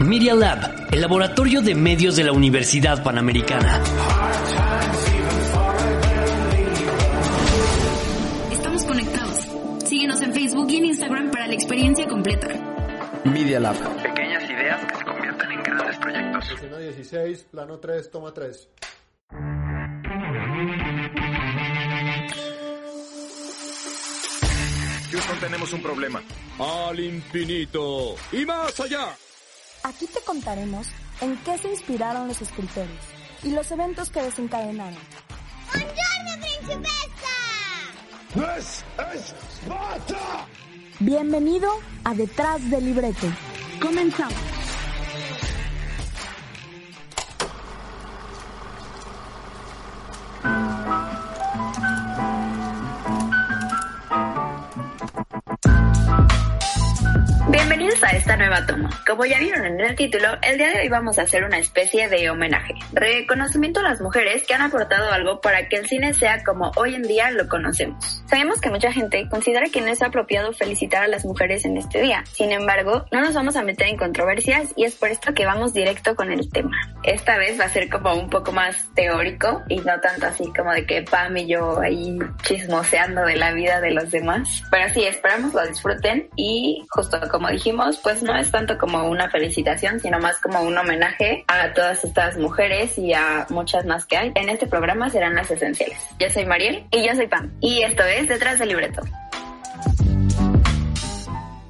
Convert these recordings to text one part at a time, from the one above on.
Media Lab, el laboratorio de medios de la Universidad Panamericana. Estamos conectados. Síguenos en Facebook y en Instagram para la experiencia completa. Media Lab. Pequeñas ideas que se convierten en grandes proyectos. Escena 16, plano 3, toma 3. Houston, tenemos un problema. Al infinito y más allá. Aquí te contaremos en qué se inspiraron los escritores y los eventos que desencadenaron. ¡Buongiorno, principessa! ¡Es Esparta! Bienvenido a Detrás del Libreto. Comenzamos. Como ya vieron en el título, el día de hoy vamos a hacer una especie de homenaje, reconocimiento a las mujeres que han aportado algo para que el cine sea como hoy en día lo conocemos. Sabemos que mucha gente considera que no es apropiado felicitar a las mujeres en este día. Sin embargo, no nos vamos a meter en controversias y es por esto que vamos directo con el tema. Esta vez va a ser como un poco más teórico y no tanto así como de que Pam y yo ahí chismoseando de la vida de los demás. Pero sí, esperamos lo disfruten y justo como dijimos, pues no es tanto como una felicitación, sino más como un homenaje a todas estas mujeres y a muchas más que hay. En este programa serán las esenciales. Yo soy Mariel y yo soy Pam. Y esto es Detrás del Libreto.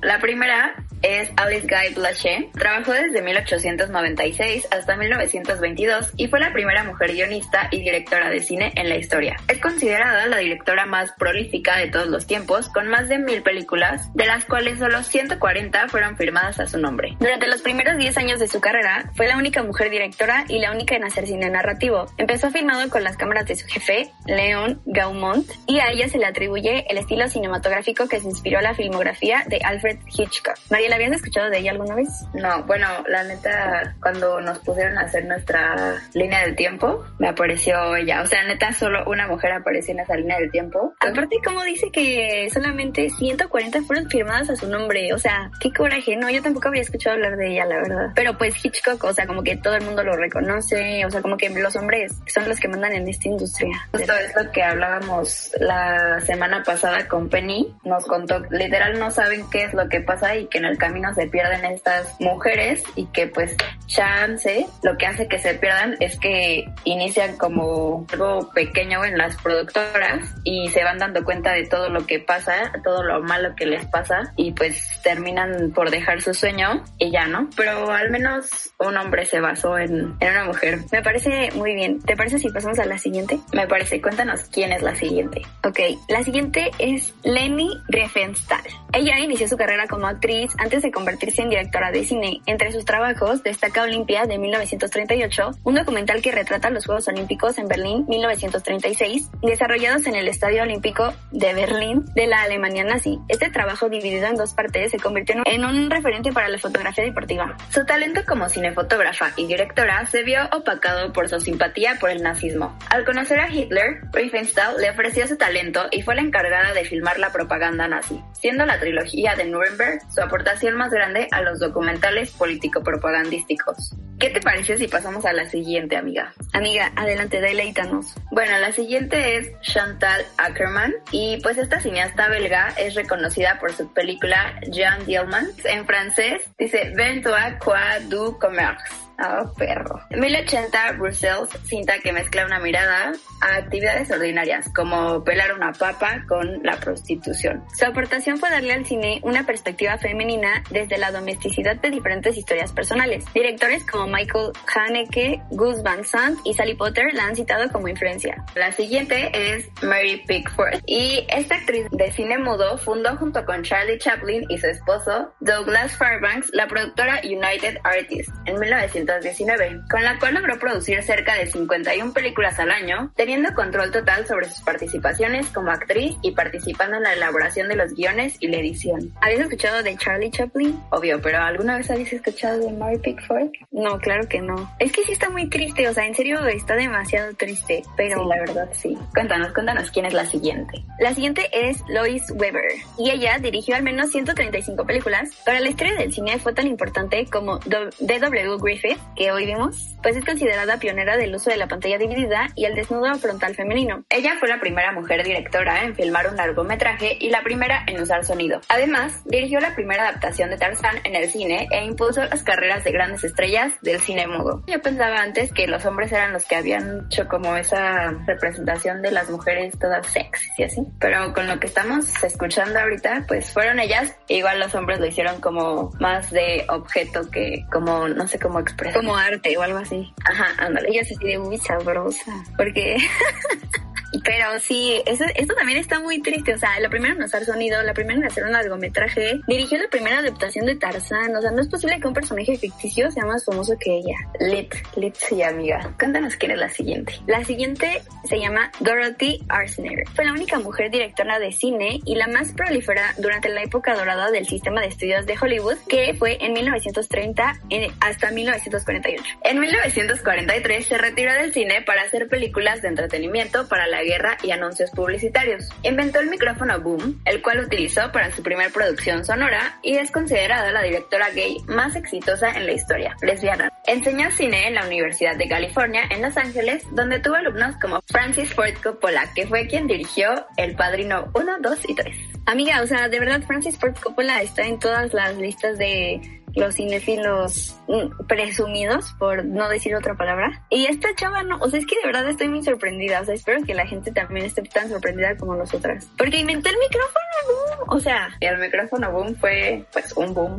La primera es Alice Guy Blaché. Trabajó desde 1896 hasta 1922 y fue la primera mujer guionista y directora de cine en la historia. Es considerada la directora más prolífica de todos los tiempos, con más de mil películas, de las cuales solo 140 fueron firmadas a su nombre. Durante los primeros 10 años de su carrera, fue la única mujer directora y la única en hacer cine narrativo. Empezó filmado con las cámaras de su jefe, Leon Gaumont, y a ella se le atribuye el estilo cinematográfico que se inspiró a la filmografía de Alfred Hitchcock. ¿La habías escuchado de ella alguna vez? No, bueno, la neta, cuando nos pusieron a hacer nuestra línea del tiempo, me apareció ella. O sea, neta, solo una mujer apareció en esa línea del tiempo. Aparte, como dice que solamente 140 fueron firmadas a su nombre. O sea, qué coraje. No, yo tampoco había escuchado hablar de ella, la verdad. Pero pues Hitchcock, o sea, como que todo el mundo lo reconoce. O sea, como que los hombres son los que mandan en esta industria. Justo es lo que hablábamos la semana pasada con Penny. Nos contó, literal, no saben qué es lo que pasa y que en el camino se pierden estas mujeres y que pues chance lo que hace que se pierdan es que inician como algo pequeño en las productoras y se van dando cuenta de todo lo que pasa, todo lo malo que les pasa y pues terminan por dejar su sueño y ya no. Pero al menos un hombre se basó en, en una mujer. Me parece muy bien. ¿Te parece si pasamos a la siguiente? Me parece. Cuéntanos quién es la siguiente. Ok, la siguiente es Leni Riefenstahl. Ella inició su carrera como actriz antes de convertirse en directora de cine. Entre sus trabajos destaca Olimpia de 1938, un documental que retrata los Juegos Olímpicos en Berlín 1936, desarrollados en el Estadio Olímpico de Berlín de la Alemania nazi. Este trabajo dividido en dos partes se convirtió en un referente para la fotografía deportiva. Su talento como cinefotógrafa y directora se vio opacado por su simpatía por el nazismo. Al conocer a Hitler, Riefenstahl le ofreció su talento y fue la encargada de filmar la propaganda nazi, siendo la trilogía de Nuremberg su aportación más grande a los documentales político-propagandísticos. ¿Qué te parece si pasamos a la siguiente, amiga? Amiga, adelante, deleítanos. Bueno, la siguiente es Chantal Ackerman y pues esta cineasta belga es reconocida por su película Jean Dielman. En francés dice Ventois quoi du commerce. Oh, perro. 1080 Brussels, cinta que mezcla una mirada a actividades ordinarias, como pelar una papa con la prostitución. Su aportación fue darle al cine una perspectiva femenina desde la domesticidad de diferentes historias personales. Directores como Michael Haneke, Gus Van Sant y Sally Potter la han citado como influencia. La siguiente es Mary Pickford y esta actriz de cine mudo fundó junto con Charlie Chaplin y su esposo Douglas Fairbanks la productora United Artists en 1900 1919, con la cual logró producir cerca de 51 películas al año, teniendo control total sobre sus participaciones como actriz y participando en la elaboración de los guiones y la edición. ¿Habías escuchado de Charlie Chaplin? Obvio, pero ¿alguna vez habéis escuchado de Mary Pickford? No, claro que no. Es que sí está muy triste, o sea, en serio está demasiado triste, pero la verdad sí. Cuéntanos, cuéntanos quién es la siguiente. La siguiente es Lois Weber, y ella dirigió al menos 135 películas. Para la historia del cine fue tan importante como D.W. Griffith, que hoy vimos, pues es considerada pionera del uso de la pantalla dividida y el desnudo frontal femenino. Ella fue la primera mujer directora en filmar un largometraje y la primera en usar sonido. Además, dirigió la primera adaptación de Tarzán en el cine e impuso las carreras de grandes estrellas del cine mudo. Yo pensaba antes que los hombres eran los que habían hecho como esa representación de las mujeres todas sexy y así, pero con lo que estamos escuchando ahorita, pues fueron ellas. Igual los hombres lo hicieron como más de objeto que como, no sé cómo expresar. Como arte o algo así. Ajá, ándale. Ella se de muy sabrosa. Porque Pero sí, eso, esto también está muy triste. O sea, la primera en usar sonido, la primera en hacer un largometraje, dirigió la primera adaptación de Tarzán. O sea, no es posible que un personaje ficticio sea más famoso que ella. Lit, Lit sí, amiga. Cuéntanos quién es la siguiente. La siguiente se llama Dorothy Arzner. Fue la única mujer directora de cine y la más prolífera durante la época dorada del sistema de estudios de Hollywood, que fue en 1930 hasta 1948. En 1943 se retiró del cine para hacer películas de entretenimiento para la guerra y anuncios publicitarios. Inventó el micrófono boom, el cual utilizó para su primer producción sonora y es considerada la directora gay más exitosa en la historia, lesbiana. Enseñó cine en la Universidad de California en Los Ángeles, donde tuvo alumnos como Francis Ford Coppola, que fue quien dirigió El Padrino 1, 2 y 3. Amiga, o sea, de verdad Francis Ford Coppola está en todas las listas de los cinéfilos mm, presumidos, por no decir otra palabra. Y esta chava no, o sea, es que de verdad estoy muy sorprendida, o sea, espero que la gente también esté tan sorprendida como nosotras. Porque inventó el micrófono boom, o sea, y el micrófono boom fue pues un boom.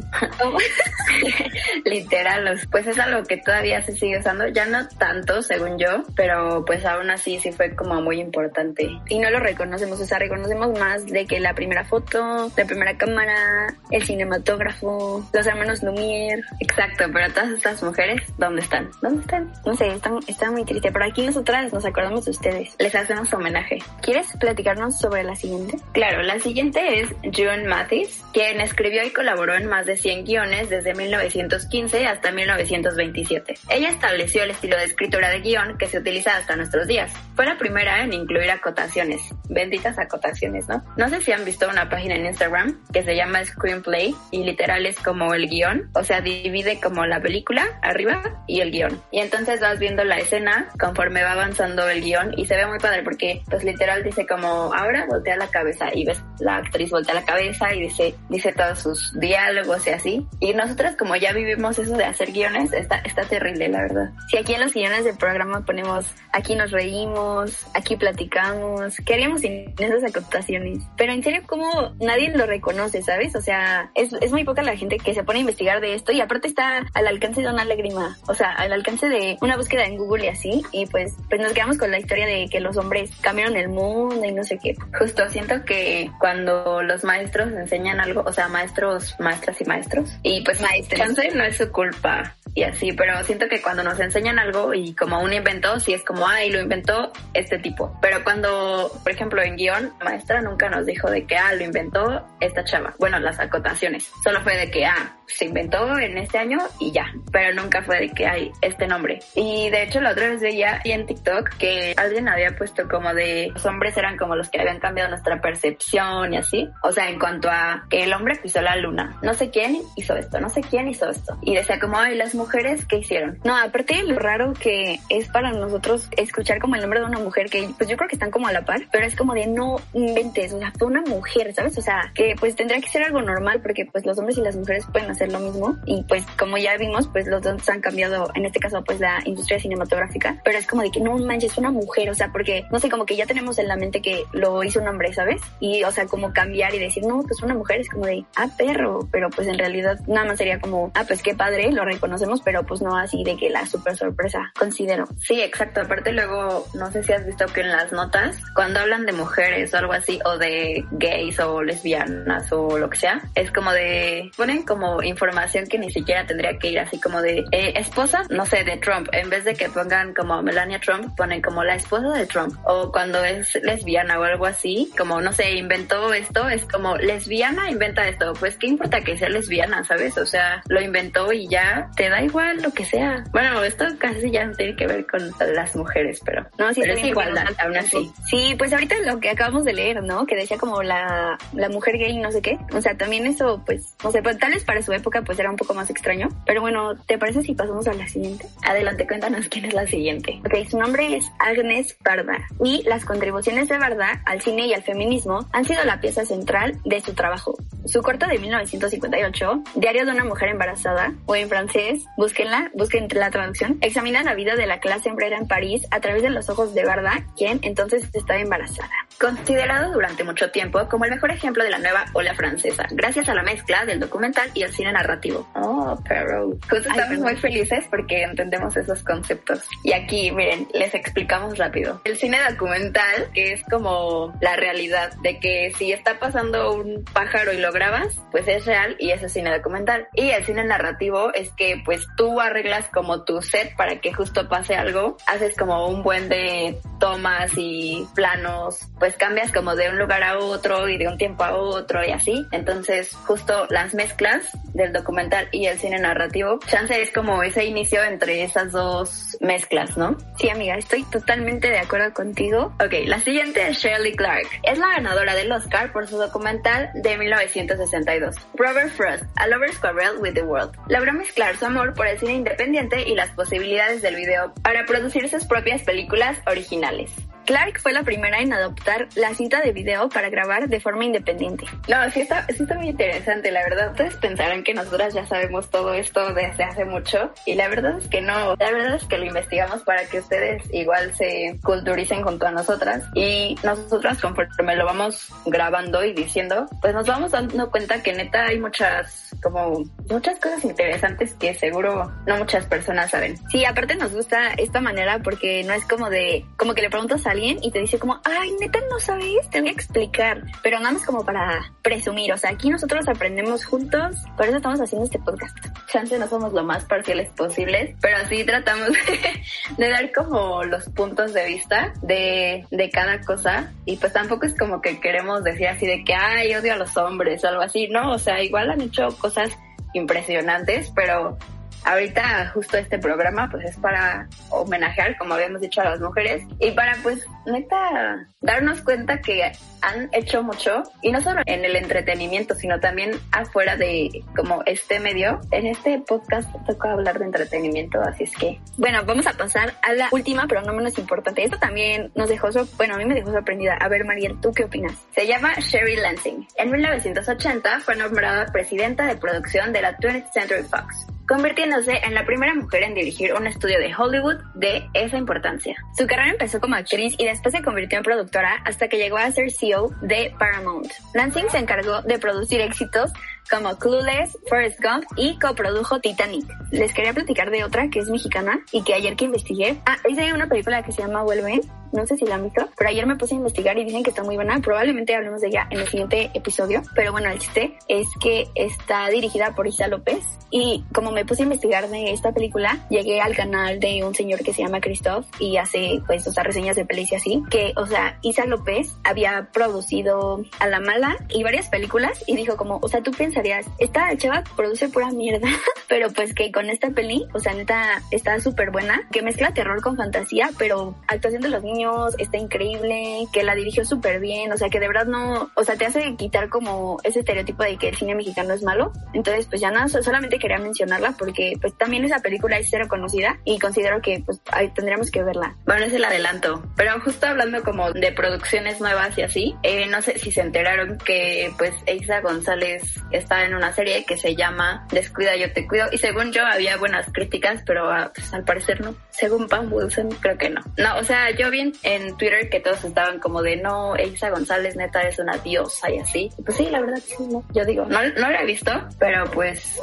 Literal, pues es algo que todavía se sigue usando, ya no tanto según yo, pero pues aún así sí fue como muy importante. Y no lo reconocemos, o sea, reconocemos más de que la primera foto, la primera cámara, el cinematógrafo, los hermanos Lumière. Exacto, pero todas estas mujeres, ¿dónde están? ¿Dónde están? No sé, están, están muy tristes, pero aquí nosotras nos acordamos de ustedes. Les hacemos homenaje. ¿Quieres platicarnos sobre la siguiente? Claro, la siguiente es June Mathis, quien escribió y colaboró en más de 100 guiones desde 1915 hasta 1927. Ella estableció el estilo de escritura de guion que se utiliza hasta nuestros días. Fue la primera en incluir acotaciones. Benditas acotaciones, ¿no? No sé si han visto una página en Instagram que se llama Screenplay y literal es como el guion o sea, divide como la película arriba y el guion. Y entonces vas viendo la escena conforme va avanzando el guion y se ve muy padre porque pues literal dice como ahora voltea la cabeza y ves la actriz voltea la cabeza y dice dice todos sus diálogos y así. Y nosotras como ya vivimos eso de hacer guiones, está, está terrible la verdad. Si aquí en los guiones del programa ponemos aquí nos reímos, aquí platicamos, ¿qué haríamos sin esas acotaciones? Pero en serio como nadie lo reconoce, ¿sabes? O sea, es, es muy poca la gente que se pone a investigar de esto y aparte está al alcance de una lágrima, o sea, al alcance de una búsqueda en Google y así, y pues, pues nos quedamos con la historia de que los hombres cambiaron el mundo y no sé qué. Justo siento que cuando los maestros enseñan algo, o sea, maestros, maestras y maestros, y pues maestros, no es su culpa y así, pero siento que cuando nos enseñan algo y como un inventó, sí es como, ay, lo inventó este tipo. Pero cuando, por ejemplo, en guion, la maestra nunca nos dijo de que, ah, lo inventó esta chava. Bueno, las acotaciones. Solo fue de que, ah, se inventó en este año y ya, pero nunca fue de que hay este nombre. Y de hecho la otra vez veía en TikTok que alguien había puesto como de los hombres eran como los que habían cambiado nuestra percepción y así. O sea, en cuanto a que el hombre pisó la luna, no sé quién hizo esto, no sé quién hizo esto. Y decía como, ay, las mujeres, ¿qué hicieron? No, aparte lo raro que es para nosotros escuchar como el nombre de una mujer que pues yo creo que están como a la par, pero es como de no inventes, o sea, fue una mujer, ¿sabes? O sea, que pues tendría que ser algo normal porque pues los hombres y las mujeres pueden hacer hacer lo mismo. Y pues como ya vimos pues los dos han cambiado en este caso pues la industria cinematográfica. Pero es como de que no manches una mujer o sea porque no sé como que ya tenemos en la mente que lo hizo un hombre sabes y o sea como cambiar y decir no pues una mujer es como de ah perro. Pero pues en realidad nada más sería como ah pues qué padre lo reconocemos pero pues no así de que la super sorpresa considero. Sí exacto. Aparte luego no sé si has visto que en las notas cuando hablan de mujeres o algo así o de gays o lesbianas o lo que sea es como de ponen como información que ni siquiera tendría que ir así como de eh, esposa, no sé, de Trump. En vez de que pongan como Melania Trump, ponen como la esposa de Trump. O cuando es lesbiana o algo así, como no sé, inventó esto, es como lesbiana inventa esto. Pues qué importa que sea lesbiana, ¿sabes? O sea, lo inventó y ya te da igual lo que sea. Bueno, esto casi ya no tiene que ver con las mujeres, pero No, sí, pero es igualdad, aún así. Sí, pues ahorita lo que acabamos de leer, ¿no? Que decía como la, la mujer gay no sé qué. O sea, también eso, pues, no sé, pues, tal vez para su época pues era un poco más extraño. Pero bueno, ¿te parece si pasamos a la siguiente? Adelante, cuéntanos quién es la siguiente. Ok, su nombre es Agnes Barda y las contribuciones de Barda al cine y al feminismo han sido la pieza central de su trabajo. Su corto de 1958, Diario de una mujer embarazada, o en francés, búsquenla, busquen la traducción, examina la vida de la clase obrera en París a través de los ojos de Barda, quien entonces estaba embarazada. Considerado durante mucho tiempo como el mejor ejemplo de la nueva ola francesa, gracias a la mezcla del documental y el cine narrativo. Oh, pero justo estamos muy felices porque entendemos esos conceptos. Y aquí, miren, les explicamos rápido. El cine documental, que es como la realidad de que si está pasando un pájaro y lo grabas, pues es real y eso es cine documental. Y el cine narrativo es que pues tú arreglas como tu set para que justo pase algo, haces como un buen de tomas y planos, pues cambias como de un lugar a otro y de un tiempo a otro y así. Entonces, justo las mezclas del documental y el cine narrativo, chance es como ese inicio entre esas dos mezclas, ¿no? Sí, amiga, estoy totalmente de acuerdo contigo. Ok, la siguiente es Shirley Clark. Es la ganadora del Oscar por su documental de 1962, Robert Frost, A Lover's Quarrel with the World. Logró mezclar su amor por el cine independiente y las posibilidades del video para producir sus propias películas originales. Clark fue la primera en adoptar la cinta de video para grabar de forma independiente. No, sí está, sí está muy interesante, la verdad. Ustedes pensarán que nosotras ya sabemos todo esto desde hace mucho y la verdad es que no. La verdad es que lo investigamos para que ustedes igual se culturicen junto a nosotras y nosotras conforme lo vamos grabando y diciendo, pues nos vamos dando cuenta que neta hay muchas, como, muchas cosas interesantes que seguro no muchas personas saben. Sí, aparte nos gusta esta manera porque no es como de, como que le preguntas a alguien y te dice como, ay, neta no sabes, te voy a explicar. Pero nada más como para presumir, o sea, aquí nosotros aprendemos juntos, por eso estamos haciendo este podcast. Chance no somos lo más parciales posibles, pero sí tratamos de, de dar como los puntos de vista de, de cada cosa y pues tampoco es como que queremos decir así de que, ay, odio a los hombres o algo así, no, o sea, igual han hecho cosas impresionantes, pero ahorita justo este programa pues es para homenajear, como habíamos dicho, a las mujeres y para pues neta darnos cuenta que han hecho mucho y no solo en el entretenimiento, sino también afuera de como este medio. En este podcast toca hablar de entretenimiento, así es que Bueno, vamos a pasar a la última, pero no menos importante. Esto también nos dejó, bueno, a mí me dejó sorprendida. A ver, Mariel, ¿tú qué opinas? Se llama Sherry Lansing. En 1980 fue nombrada presidenta de producción de la 20th Century Fox, convirtiéndose en la primera mujer en dirigir un estudio de Hollywood de esa importancia. Su carrera empezó como actriz y después se convirtió en productora hasta que llegó a ser CEO de Paramount. Lansing se encargó de producir éxitos como Clueless, Forrest Gump y coprodujo Titanic. Les quería platicar de otra que es mexicana y que ayer que investigué, ah, es de una película que se llama Vuelven, no sé si la han visto, pero ayer me puse a investigar y dicen que está muy buena, probablemente hablemos de ella en el siguiente episodio, pero bueno, el chiste es que está dirigida por Isa López y como me puse a investigar de esta película, llegué al canal de un señor que se llama Christoph y hace pues, o sea, reseñas de pelis y así, que, o sea, Isa López había producido A la Mala y varias películas y dijo como, o sea, tú esta chava produce pura mierda, pero pues que con esta peli, o sea, neta, está súper buena, que mezcla terror con fantasía, pero actuación de los niños está increíble, que la dirigió súper bien, o sea, que de verdad no, o sea, te hace quitar como ese estereotipo de que el cine mexicano es malo. Entonces, pues ya nada, so- solamente quería mencionarla porque pues también esa película es cero conocida y considero que pues ahí tendríamos que verla. Bueno, es el adelanto. Pero justo hablando como de producciones nuevas y así, eh, no sé si se enteraron que pues Eiza González está en una serie que se llama Descuida, yo te cuido. Y según yo había buenas críticas, pero ah, pues, al parecer no. Según Pam Wilson, creo que no. No, o sea, yo vi en, Twitter que todos estaban como de no, Eiza González neta es una diosa y así. Pues sí, la verdad sí, no. Yo digo, no, no la he visto, pero pues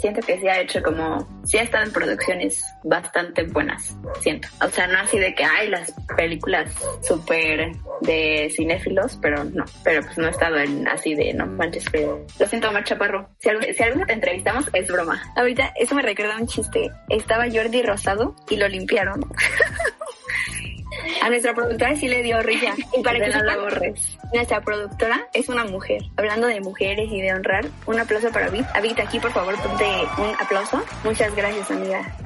siento que sí ha hecho como, sí ha estado en producciones bastante buenas, siento. O sea, no así de que hay las películas súper de cinéfilos, pero no, pero pues no he estado en así de no manches, pero lo siento, Omar Chaparro. Si, algún, si alguna te entrevistamos, es broma. Ahorita, eso me recuerda un chiste. Estaba Jordi Rosado y lo limpiaron. A nuestra productora sí le dio risa. Y para que no la borres. nuestra productora es una mujer. Hablando de mujeres y de honrar, un aplauso para Vit. A Vit, aquí por favor ponte un aplauso. Muchas gracias, amiga.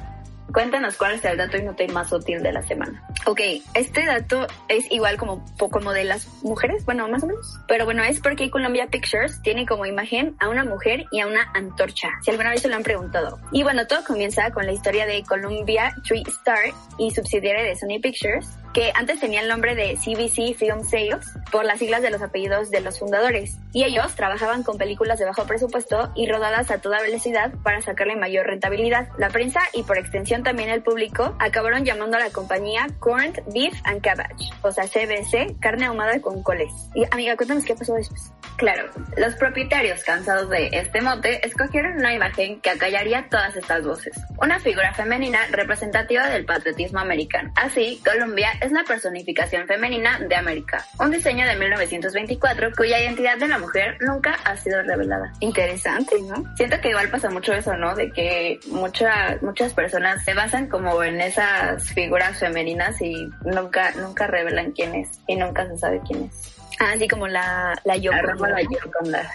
Cuéntanos cuál es el dato inútil más útil de la semana. Ok, este dato es igual como, como de las mujeres, bueno, más o menos. Pero bueno, es porque Columbia Pictures tiene como imagen a una mujer y a una antorcha. Si alguna vez se lo han preguntado. Y bueno, todo comienza con la historia de Columbia Tree Star y subsidiaria de Sony Pictures, que antes tenía el nombre de CBC Film Sales por las siglas de los apellidos de los fundadores. Y ellos trabajaban con películas de bajo presupuesto y rodadas a toda velocidad para sacarle mayor rentabilidad. La prensa y por extensión también el público acabaron llamando a la compañía Corned Beef and Cabbage, o sea CBC, carne ahumada con coles. Y amiga, cuéntanos qué pasó después. Claro, los propietarios cansados de este mote escogieron una imagen que acallaría todas estas voces. Una figura femenina representativa del patriotismo americano. Así, Columbia es la personificación femenina de América. Un diseño de 1924 cuya identidad de la mujer nunca ha sido revelada. Interesante, ¿no? Siento que igual pasa mucho eso, ¿no? De que mucha, muchas personas se basan como en esas figuras femeninas y nunca, nunca revelan quién es y nunca se sabe quién es. Ah, Así como la, la. Arroba la Yoconda.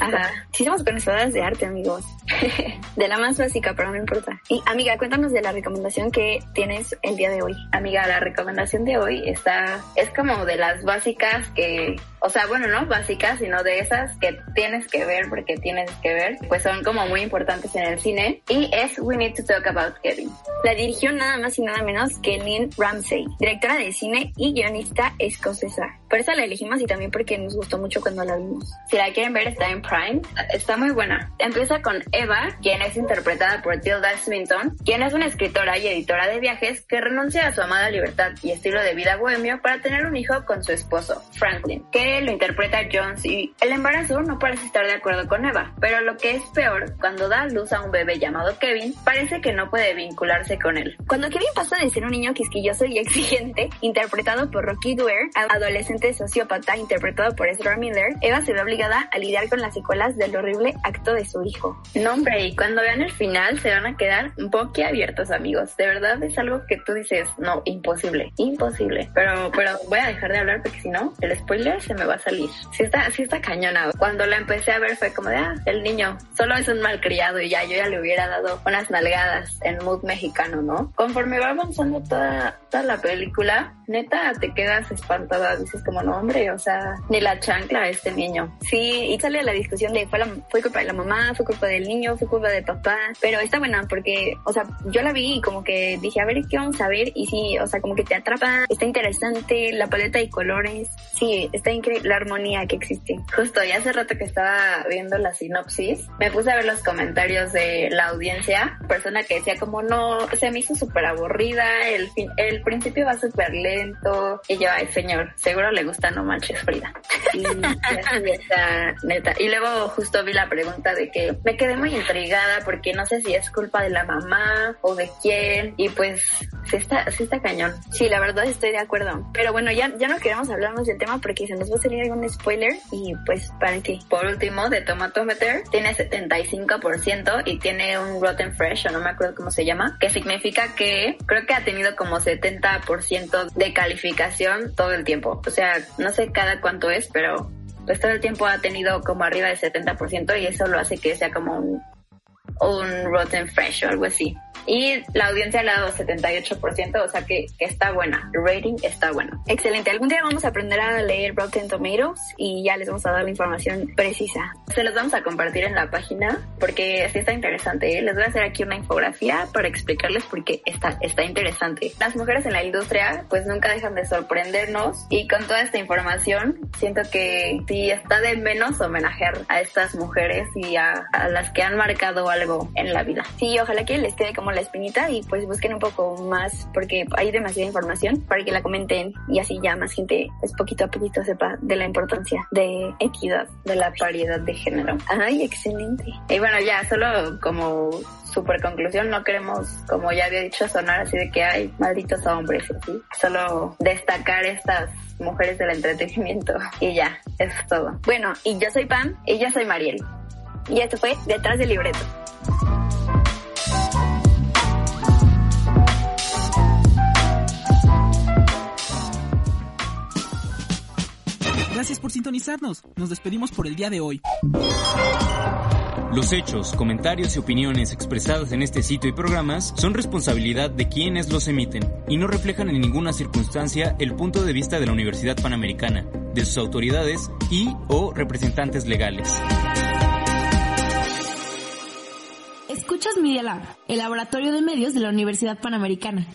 Ajá. Sí somos conocedoras de arte, amigos. de la más básica, pero no importa. Y amiga, cuéntanos de la recomendación que tienes el día de hoy. Amiga, la recomendación de hoy está, es como de las básicas que, o sea, bueno, no básicas, sino de esas que tienes que ver porque tienes que ver, pues son como muy importantes en el cine y es We Need to Talk About Kevin. La dirigió nada más y nada menos que Lynn Ramsey, directora de cine y guionista escocesa. Por eso la elegimos y también porque nos gustó mucho cuando la vimos. Si la quieren ver, está en Prime. Está muy buena. Empieza con Eva, quien es interpretada por Tilda Swinton, quien es una escritora y editora de viajes que renuncia a su amada libertad y estilo de vida bohemio para tener un hijo con su esposo, Franklin, que lo interpreta John C. El embarazo no parece estar de acuerdo con Eva, pero lo que es peor, cuando da a luz a un bebé llamado Kevin, parece que no puede vincularse con él. Cuando Kevin pasa de ser un niño quisquilloso y exigente, interpretado por Rocky Dwyer, a adolescente sociópata, interpretado por Ezra Miller, Eva se ve obligada a lidiar con las secuelas del horrible acto de su hijo. No, hombre, y cuando vean el final se van a quedar boquiabiertos, amigos. De verdad es algo que tú dices, no, imposible, imposible. Pero, pero voy a dejar de hablar porque si no, el spoiler se me va a salir. Sí está, sí está cañona. Cuando la empecé a ver fue como de, ah, el niño solo es un malcriado y ya yo ya le hubiera dado unas nalgadas en mood mexicano, ¿no? Conforme va avanzando toda, toda la película, neta, te quedas espantada. Dices como, no, hombre, o sea, ni la chancla a este niño. Sí, y sale la discusión de fue, la- fue culpa de la mamá, fue culpa del niño, fue culpa del papá, pero está buena porque, o sea, yo la vi y como que dije, a ver qué vamos a ver, y sí, o sea, como que te atrapa, está interesante, la paleta de colores, sí, está increíble la armonía que existe. Justo, y hace rato que estaba viendo la sinopsis, me puse a ver los comentarios de la audiencia, persona que decía como no, se me hizo súper aburrida, el, fin, el principio va súper lento, y yo, ay señor, seguro le gusta No Manches Frida. Y está, neta. Y luego justo vi la pregunta de que me quedé muy intrigada porque no sé si es culpa de la mamá o de quién, y pues sí está, sí está cañón. Sí, la verdad estoy de acuerdo. Pero bueno, ya, ya no queremos hablar más del tema porque se nos va salir algún spoiler y pues, ¿para qué? Por último, de Tomatometer tiene 75% y tiene un Rotten Fresh, o no me acuerdo cómo se llama, que significa que creo que ha tenido como 70% de calificación todo el tiempo. O sea, no sé cada cuánto es, pero pues todo el tiempo ha tenido como arriba del 70% y eso lo hace que sea como un, un Rotten Fresh o algo así. Y la audiencia le ha dado 78%, o sea que, que está buena. El rating está bueno. Excelente. Algún día vamos a aprender a leer Rotten Tomatoes y ya les vamos a dar la información precisa. Se los vamos a compartir en la página porque sí está interesante. ¿eh? Les voy a hacer aquí una infografía para explicarles por qué está, está interesante. Las mujeres en la industria pues nunca dejan de sorprendernos y con toda esta información siento que sí está de menos homenajear a estas mujeres y a, a las que han marcado algo en la vida. Sí, ojalá que les quede como la espinita y pues busquen un poco más porque hay demasiada información para que la comenten y así ya más gente pues poquito a poquito sepa de la importancia de equidad. De la paridad de género. Ay, excelente. Y bueno, ya solo como super conclusión, no queremos, como ya había dicho, sonar así de que hay malditos hombres, ¿sí? Solo destacar estas mujeres del entretenimiento. Y ya, eso es todo. Bueno, y yo soy Pam y yo soy Mariel. Y esto fue Detrás del Libreto. Gracias por sintonizarnos. Nos despedimos por el día de hoy. Los hechos, comentarios y opiniones expresadas en este sitio y programas son responsabilidad de quienes los emiten y no reflejan en ninguna circunstancia el punto de vista de la Universidad Panamericana, de sus autoridades y o representantes legales. Escuchas Media Lab, el laboratorio de medios de la Universidad Panamericana.